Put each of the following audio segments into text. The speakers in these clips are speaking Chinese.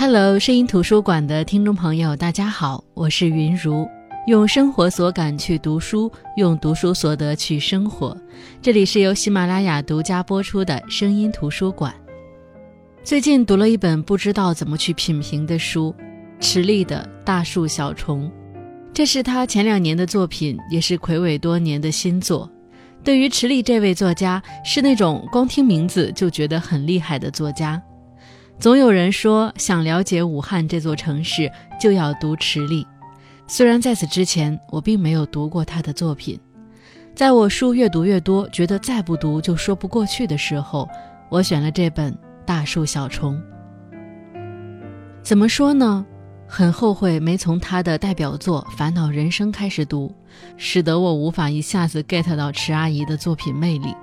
Hello，声音图书馆的听众朋友，大家好，我是云如，用生活所感去读书，用读书所得去生活。这里是由喜马拉雅独家播出的声音图书馆。最近读了一本不知道怎么去品评的书，池莉的《大树小虫》，这是他前两年的作品，也是魁伟多年的新作。对于池莉这位作家，是那种光听名字就觉得很厉害的作家。总有人说，想了解武汉这座城市，就要读池莉。虽然在此之前，我并没有读过他的作品。在我书越读越多，觉得再不读就说不过去的时候，我选了这本《大树小虫》。怎么说呢？很后悔没从他的代表作《烦恼人生》开始读，使得我无法一下子 get 到池阿姨的作品魅力。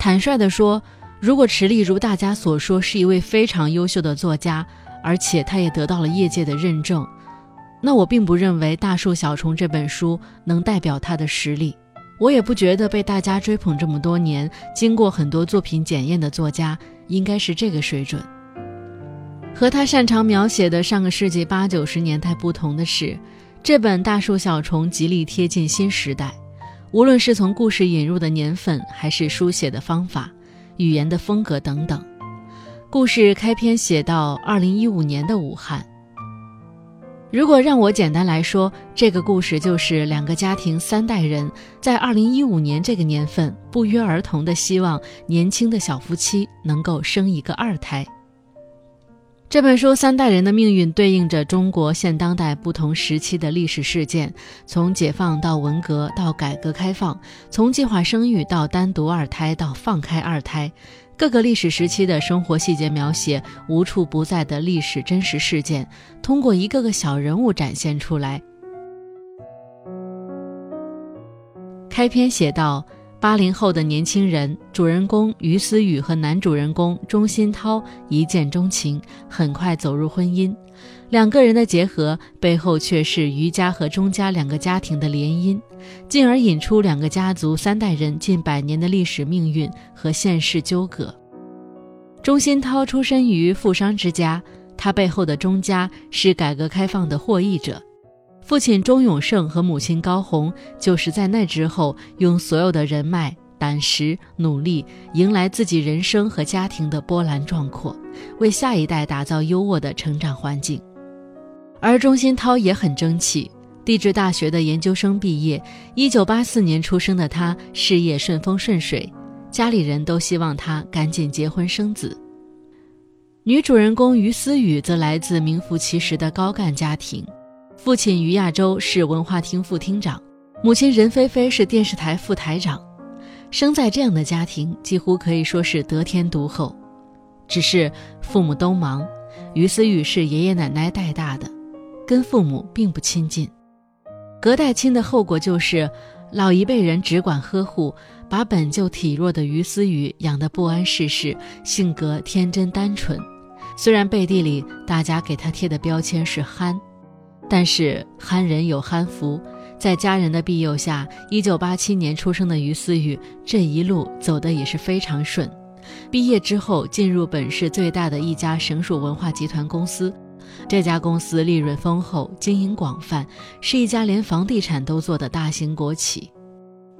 坦率地说。如果池莉如大家所说是一位非常优秀的作家，而且他也得到了业界的认证，那我并不认为《大树小虫》这本书能代表他的实力。我也不觉得被大家追捧这么多年、经过很多作品检验的作家应该是这个水准。和他擅长描写的上个世纪八九十年代不同的是，这本《大树小虫》极力贴近新时代，无论是从故事引入的年份，还是书写的方法。语言的风格等等，故事开篇写到二零一五年的武汉。如果让我简单来说，这个故事就是两个家庭三代人在二零一五年这个年份不约而同的希望年轻的小夫妻能够生一个二胎。这本书三代人的命运对应着中国现当代不同时期的历史事件，从解放到文革到改革开放，从计划生育到单独二胎到放开二胎，各个历史时期的生活细节描写，无处不在的历史真实事件，通过一个个小人物展现出来。开篇写道。八零后的年轻人，主人公于思雨和男主人公钟欣涛一见钟情，很快走入婚姻。两个人的结合背后，却是于家和钟家两个家庭的联姻，进而引出两个家族三代人近百年的历史命运和现世纠葛。钟欣涛出身于富商之家，他背后的钟家是改革开放的获益者。父亲钟永胜和母亲高红，就是在那之后用所有的人脉、胆识、努力，迎来自己人生和家庭的波澜壮阔，为下一代打造优渥的成长环境。而钟欣涛也很争气，地质大学的研究生毕业，一九八四年出生的他事业顺风顺水，家里人都希望他赶紧结婚生子。女主人公于思雨则来自名副其实的高干家庭。父亲于亚洲是文化厅副厅长，母亲任菲菲是电视台副台长。生在这样的家庭，几乎可以说是得天独厚。只是父母都忙，于思雨是爷爷奶奶带大的，跟父母并不亲近。隔代亲的后果就是，老一辈人只管呵护，把本就体弱的于思雨养得不谙世事，性格天真单纯。虽然背地里大家给他贴的标签是憨。但是憨人有憨福，在家人的庇佑下，一九八七年出生的于思雨这一路走得也是非常顺。毕业之后，进入本市最大的一家省属文化集团公司，这家公司利润丰厚，经营广泛，是一家连房地产都做的大型国企。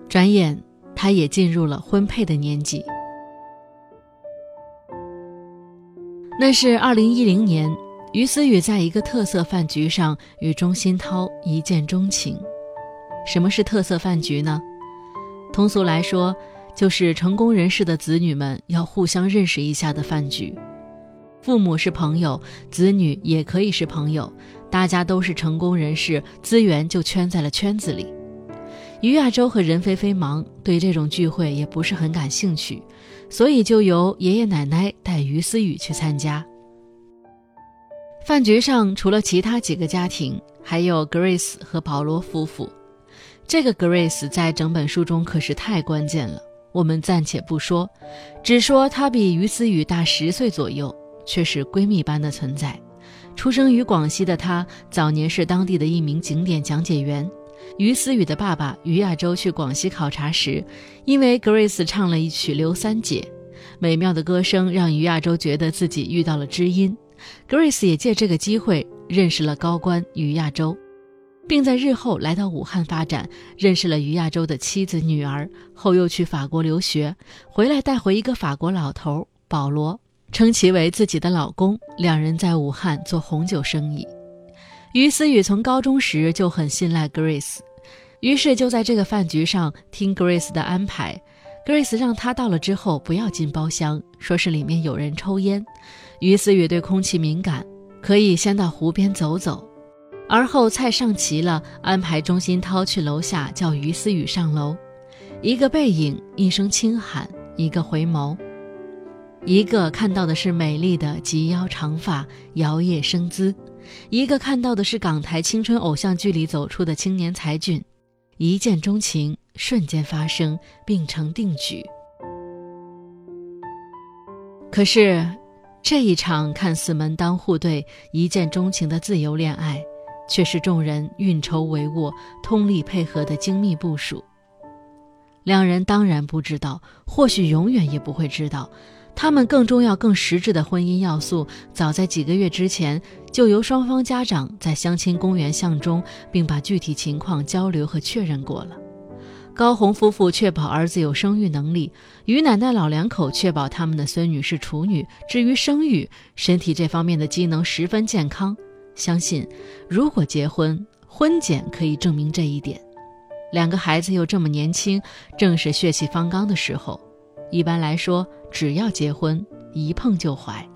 转眼，他也进入了婚配的年纪。那是二零一零年。于思雨在一个特色饭局上与钟欣涛一见钟情。什么是特色饭局呢？通俗来说，就是成功人士的子女们要互相认识一下的饭局。父母是朋友，子女也可以是朋友，大家都是成功人士，资源就圈在了圈子里。于亚洲和任菲菲忙，对这种聚会也不是很感兴趣，所以就由爷爷奶奶带于思雨去参加。饭局上，除了其他几个家庭，还有 Grace 和保罗夫妇。这个 Grace 在整本书中可是太关键了，我们暂且不说，只说她比于思雨大十岁左右，却是闺蜜般的存在。出生于广西的她，早年是当地的一名景点讲解员。于思雨的爸爸于亚洲去广西考察时，因为 Grace 唱了一曲《刘三姐》，美妙的歌声让于亚洲觉得自己遇到了知音。，Grace 也借这个机会认识了高官于亚洲，并在日后来到武汉发展，认识了于亚洲的妻子、女儿，后又去法国留学，回来带回一个法国老头保罗，称其为自己的老公。两人在武汉做红酒生意。于思雨从高中时就很信赖 Grace，于是就在这个饭局上听 Grace 的安排。Grace 让他到了之后不要进包厢，说是里面有人抽烟。于思雨对空气敏感，可以先到湖边走走。而后菜上齐了，安排钟欣涛去楼下叫于思雨上楼。一个背影，一声轻喊，一个回眸，一个看到的是美丽的及腰长发摇曳生姿，一个看到的是港台青春偶像剧里走出的青年才俊。一见钟情，瞬间发生，并成定局。可是，这一场看似门当户对、一见钟情的自由恋爱，却是众人运筹帷幄、通力配合的精密部署。两人当然不知道，或许永远也不会知道。他们更重要、更实质的婚姻要素，早在几个月之前就由双方家长在相亲公园相中，并把具体情况交流和确认过了。高红夫妇确保儿子有生育能力，于奶奶老两口确保他们的孙女是处女。至于生育，身体这方面的机能十分健康。相信，如果结婚，婚检可以证明这一点。两个孩子又这么年轻，正是血气方刚的时候。一般来说，只要结婚，一碰就怀。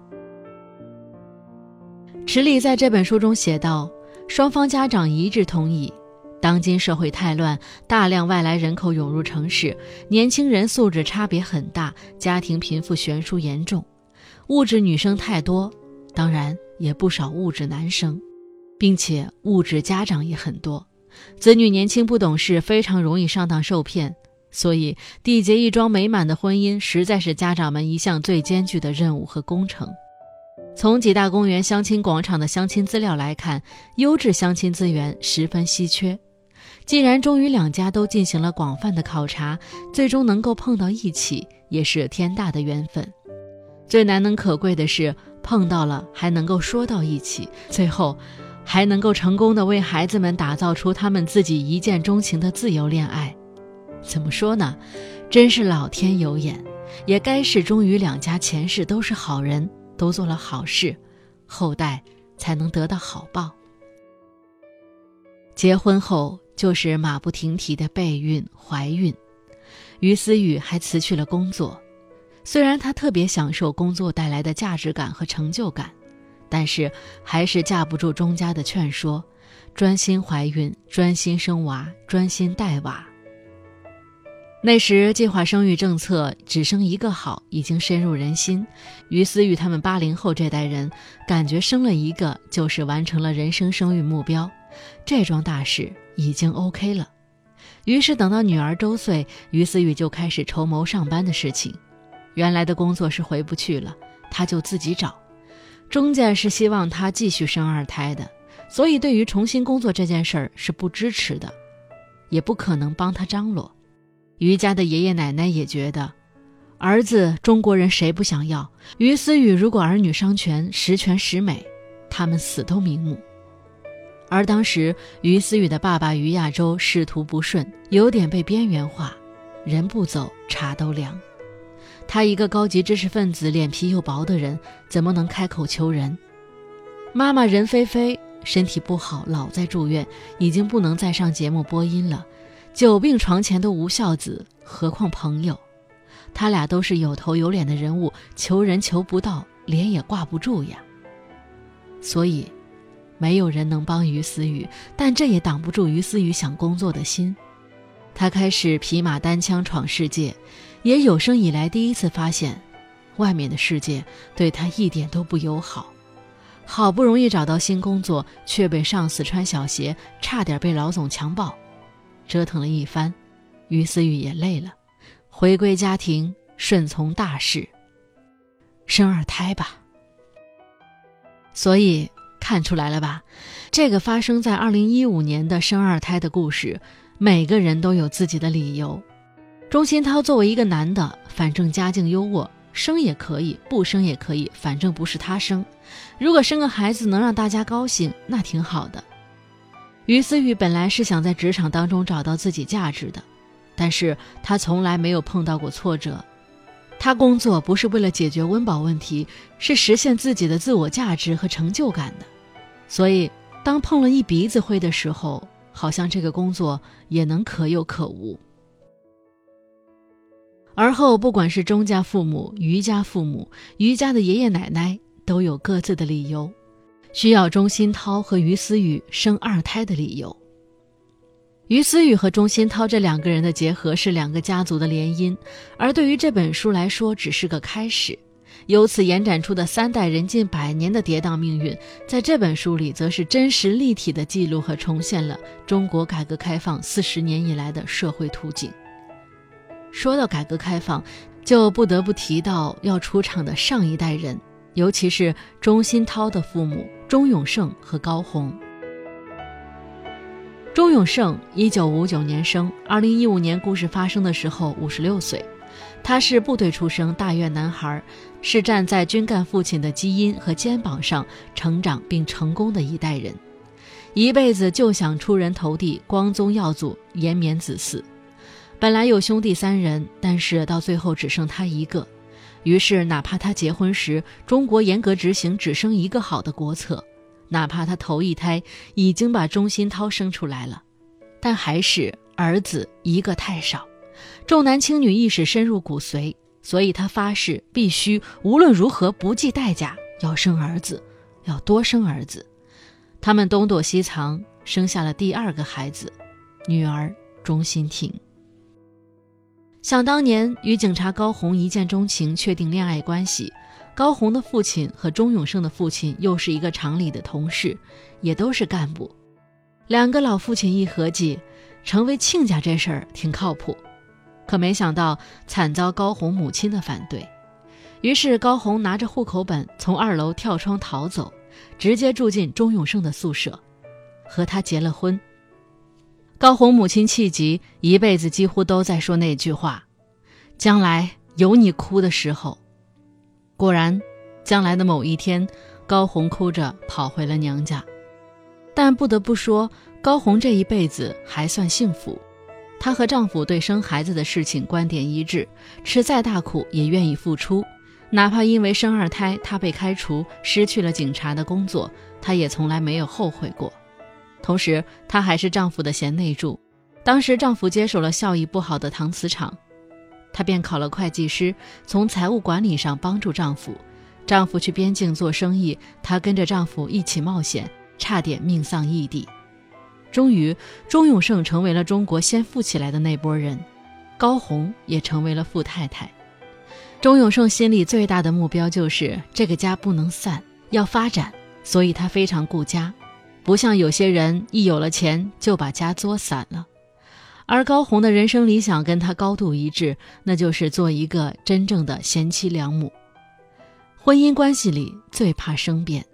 池里在这本书中写道：“双方家长一致同意，当今社会太乱，大量外来人口涌入城市，年轻人素质差别很大，家庭贫富悬殊严重，物质女生太多，当然也不少物质男生，并且物质家长也很多，子女年轻不懂事，非常容易上当受骗。”所以，缔结一桩美满的婚姻，实在是家长们一项最艰巨的任务和工程。从几大公园相亲广场的相亲资料来看，优质相亲资源十分稀缺。既然终于两家都进行了广泛的考察，最终能够碰到一起，也是天大的缘分。最难能可贵的是，碰到了还能够说到一起，最后还能够成功的为孩子们打造出他们自己一见钟情的自由恋爱。怎么说呢？真是老天有眼，也该是终于两家前世都是好人，都做了好事，后代才能得到好报。结婚后就是马不停蹄的备孕、怀孕。于思雨还辞去了工作，虽然她特别享受工作带来的价值感和成就感，但是还是架不住钟家的劝说，专心怀孕，专心生娃，专心带娃。那时计划生育政策只生一个好已经深入人心，于思雨他们八零后这代人感觉生了一个就是完成了人生生育目标，这桩大事已经 OK 了。于是等到女儿周岁，于思雨就开始筹谋上班的事情。原来的工作是回不去了，他就自己找。中介是希望他继续生二胎的，所以对于重新工作这件事儿是不支持的，也不可能帮他张罗。于家的爷爷奶奶也觉得，儿子中国人谁不想要？于思雨如果儿女双全，十全十美，他们死都瞑目。而当时于思雨的爸爸于亚洲仕途不顺，有点被边缘化，人不走茶都凉。他一个高级知识分子，脸皮又薄的人，怎么能开口求人？妈妈任菲菲身体不好，老在住院，已经不能再上节目播音了。久病床前的无孝子，何况朋友？他俩都是有头有脸的人物，求人求不到，脸也挂不住呀。所以，没有人能帮于思雨，但这也挡不住于思雨想工作的心。他开始匹马单枪闯世界，也有生以来第一次发现，外面的世界对他一点都不友好。好不容易找到新工作，却被上司穿小鞋，差点被老总强暴。折腾了一番，于思雨也累了，回归家庭，顺从大势，生二胎吧。所以看出来了吧？这个发生在二零一五年的生二胎的故事，每个人都有自己的理由。钟欣涛作为一个男的，反正家境优渥，生也可以，不生也可以，反正不是他生。如果生个孩子能让大家高兴，那挺好的。于思雨本来是想在职场当中找到自己价值的，但是他从来没有碰到过挫折。他工作不是为了解决温饱问题，是实现自己的自我价值和成就感的。所以，当碰了一鼻子灰的时候，好像这个工作也能可有可无。而后，不管是钟家父母、余家父母、余家的爷爷奶奶，都有各自的理由，需要钟欣涛和于思雨生二胎的理由。于思雨和钟欣涛这两个人的结合是两个家族的联姻，而对于这本书来说，只是个开始。由此延展出的三代人近百年的跌宕命运，在这本书里，则是真实立体的记录和重现了中国改革开放四十年以来的社会图景。说到改革开放，就不得不提到要出场的上一代人，尤其是钟欣涛的父母钟永胜和高红。钟永胜一九五九年生，二零一五年故事发生的时候五十六岁。他是部队出生，大院男孩，是站在军干父亲的基因和肩膀上成长并成功的一代人，一辈子就想出人头地，光宗耀祖，延绵子嗣。本来有兄弟三人，但是到最后只剩他一个。于是，哪怕他结婚时中国严格执行只生一个好的国策，哪怕他头一胎已经把钟欣涛生出来了，但还是儿子一个太少，重男轻女意识深入骨髓，所以他发誓必须无论如何不计代价要生儿子，要多生儿子。他们东躲西藏，生下了第二个孩子，女儿钟欣婷。想当年，与警察高红一见钟情，确定恋爱关系。高红的父亲和钟永胜的父亲又是一个厂里的同事，也都是干部。两个老父亲一合计，成为亲家这事儿挺靠谱。可没想到，惨遭高红母亲的反对。于是高红拿着户口本从二楼跳窗逃走，直接住进钟永胜的宿舍，和他结了婚。高红母亲气急，一辈子几乎都在说那句话：“将来有你哭的时候。”果然，将来的某一天，高红哭着跑回了娘家。但不得不说，高红这一辈子还算幸福。她和丈夫对生孩子的事情观点一致，吃再大苦也愿意付出，哪怕因为生二胎她被开除，失去了警察的工作，她也从来没有后悔过。同时，她还是丈夫的贤内助。当时，丈夫接手了效益不好的搪瓷厂，她便考了会计师，从财务管理上帮助丈夫。丈夫去边境做生意，她跟着丈夫一起冒险，差点命丧异地。终于，钟永胜成为了中国先富起来的那波人，高红也成为了富太太。钟永胜心里最大的目标就是这个家不能散，要发展，所以他非常顾家。不像有些人一有了钱就把家作散了，而高红的人生理想跟他高度一致，那就是做一个真正的贤妻良母。婚姻关系里最怕生变，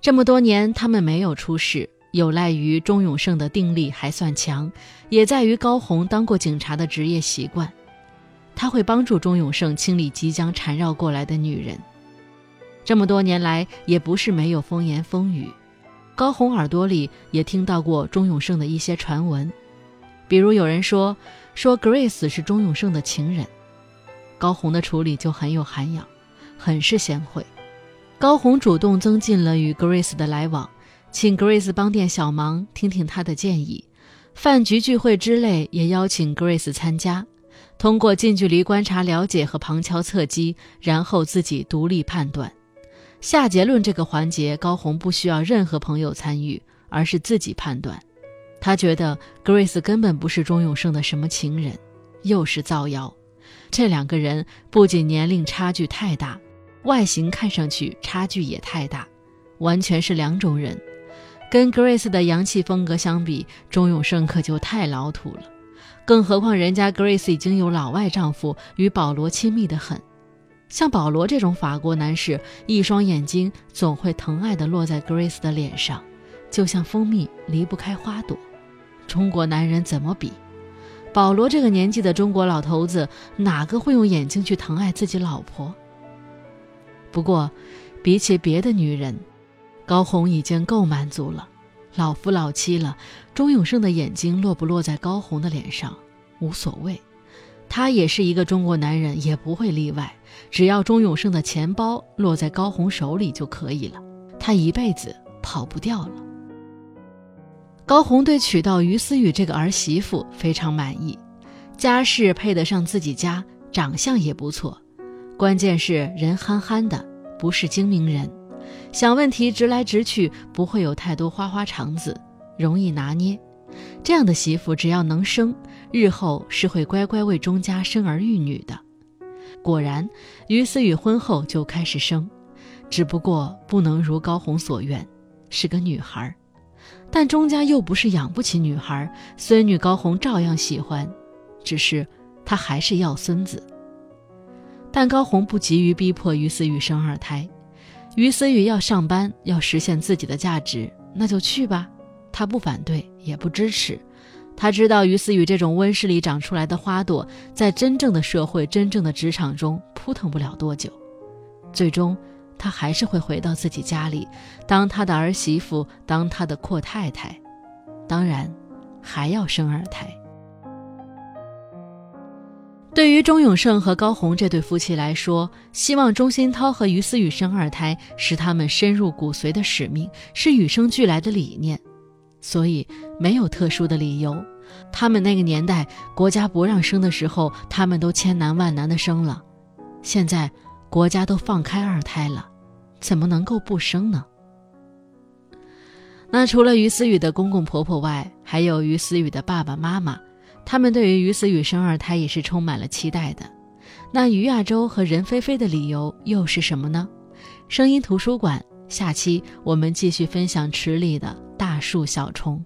这么多年他们没有出事，有赖于钟永胜的定力还算强，也在于高红当过警察的职业习惯，他会帮助钟永胜清理即将缠绕过来的女人。这么多年来也不是没有风言风语。高红耳朵里也听到过钟永胜的一些传闻，比如有人说说 Grace 是钟永胜的情人，高红的处理就很有涵养，很是贤惠。高红主动增进了与 Grace 的来往，请 Grace 帮点小忙，听听她的建议，饭局聚会之类也邀请 Grace 参加，通过近距离观察了解和旁敲侧击，然后自己独立判断。下结论这个环节，高红不需要任何朋友参与，而是自己判断。他觉得 Grace 根本不是钟永胜的什么情人，又是造谣。这两个人不仅年龄差距太大，外形看上去差距也太大，完全是两种人。跟 Grace 的洋气风格相比，钟永胜可就太老土了。更何况人家 Grace 已经有老外丈夫，与保罗亲密的很。像保罗这种法国男士，一双眼睛总会疼爱地落在 Grace 的脸上，就像蜂蜜离不开花朵。中国男人怎么比？保罗这个年纪的中国老头子，哪个会用眼睛去疼爱自己老婆？不过，比起别的女人，高红已经够满足了。老夫老妻了，钟永胜的眼睛落不落在高红的脸上无所谓。他也是一个中国男人，也不会例外。只要钟永胜的钱包落在高红手里就可以了，他一辈子跑不掉了。高红对娶到于思雨这个儿媳妇非常满意，家世配得上自己家，长相也不错，关键是人憨憨的，不是精明人。想问题直来直去，不会有太多花花肠子，容易拿捏。这样的媳妇只要能生，日后是会乖乖为钟家生儿育女的。果然，于思雨婚后就开始生，只不过不能如高红所愿，是个女孩。但钟家又不是养不起女孩，孙女高红照样喜欢，只是她还是要孙子。但高红不急于逼迫于思雨生二胎。于思雨要上班，要实现自己的价值，那就去吧。他不反对，也不支持。他知道于思雨这种温室里长出来的花朵，在真正的社会、真正的职场中扑腾不了多久。最终，他还是会回到自己家里，当他的儿媳妇，当他的阔太太。当然，还要生二胎。对于钟永胜和高红这对夫妻来说，希望钟欣涛和于思雨生二胎是他们深入骨髓的使命，是与生俱来的理念，所以没有特殊的理由。他们那个年代国家不让生的时候，他们都千难万难的生了。现在国家都放开二胎了，怎么能够不生呢？那除了于思雨的公公婆婆外，还有于思雨的爸爸妈妈。他们对于于思雨生二胎也是充满了期待的。那于亚洲和任菲菲的理由又是什么呢？声音图书馆下期我们继续分享池里的大树小虫。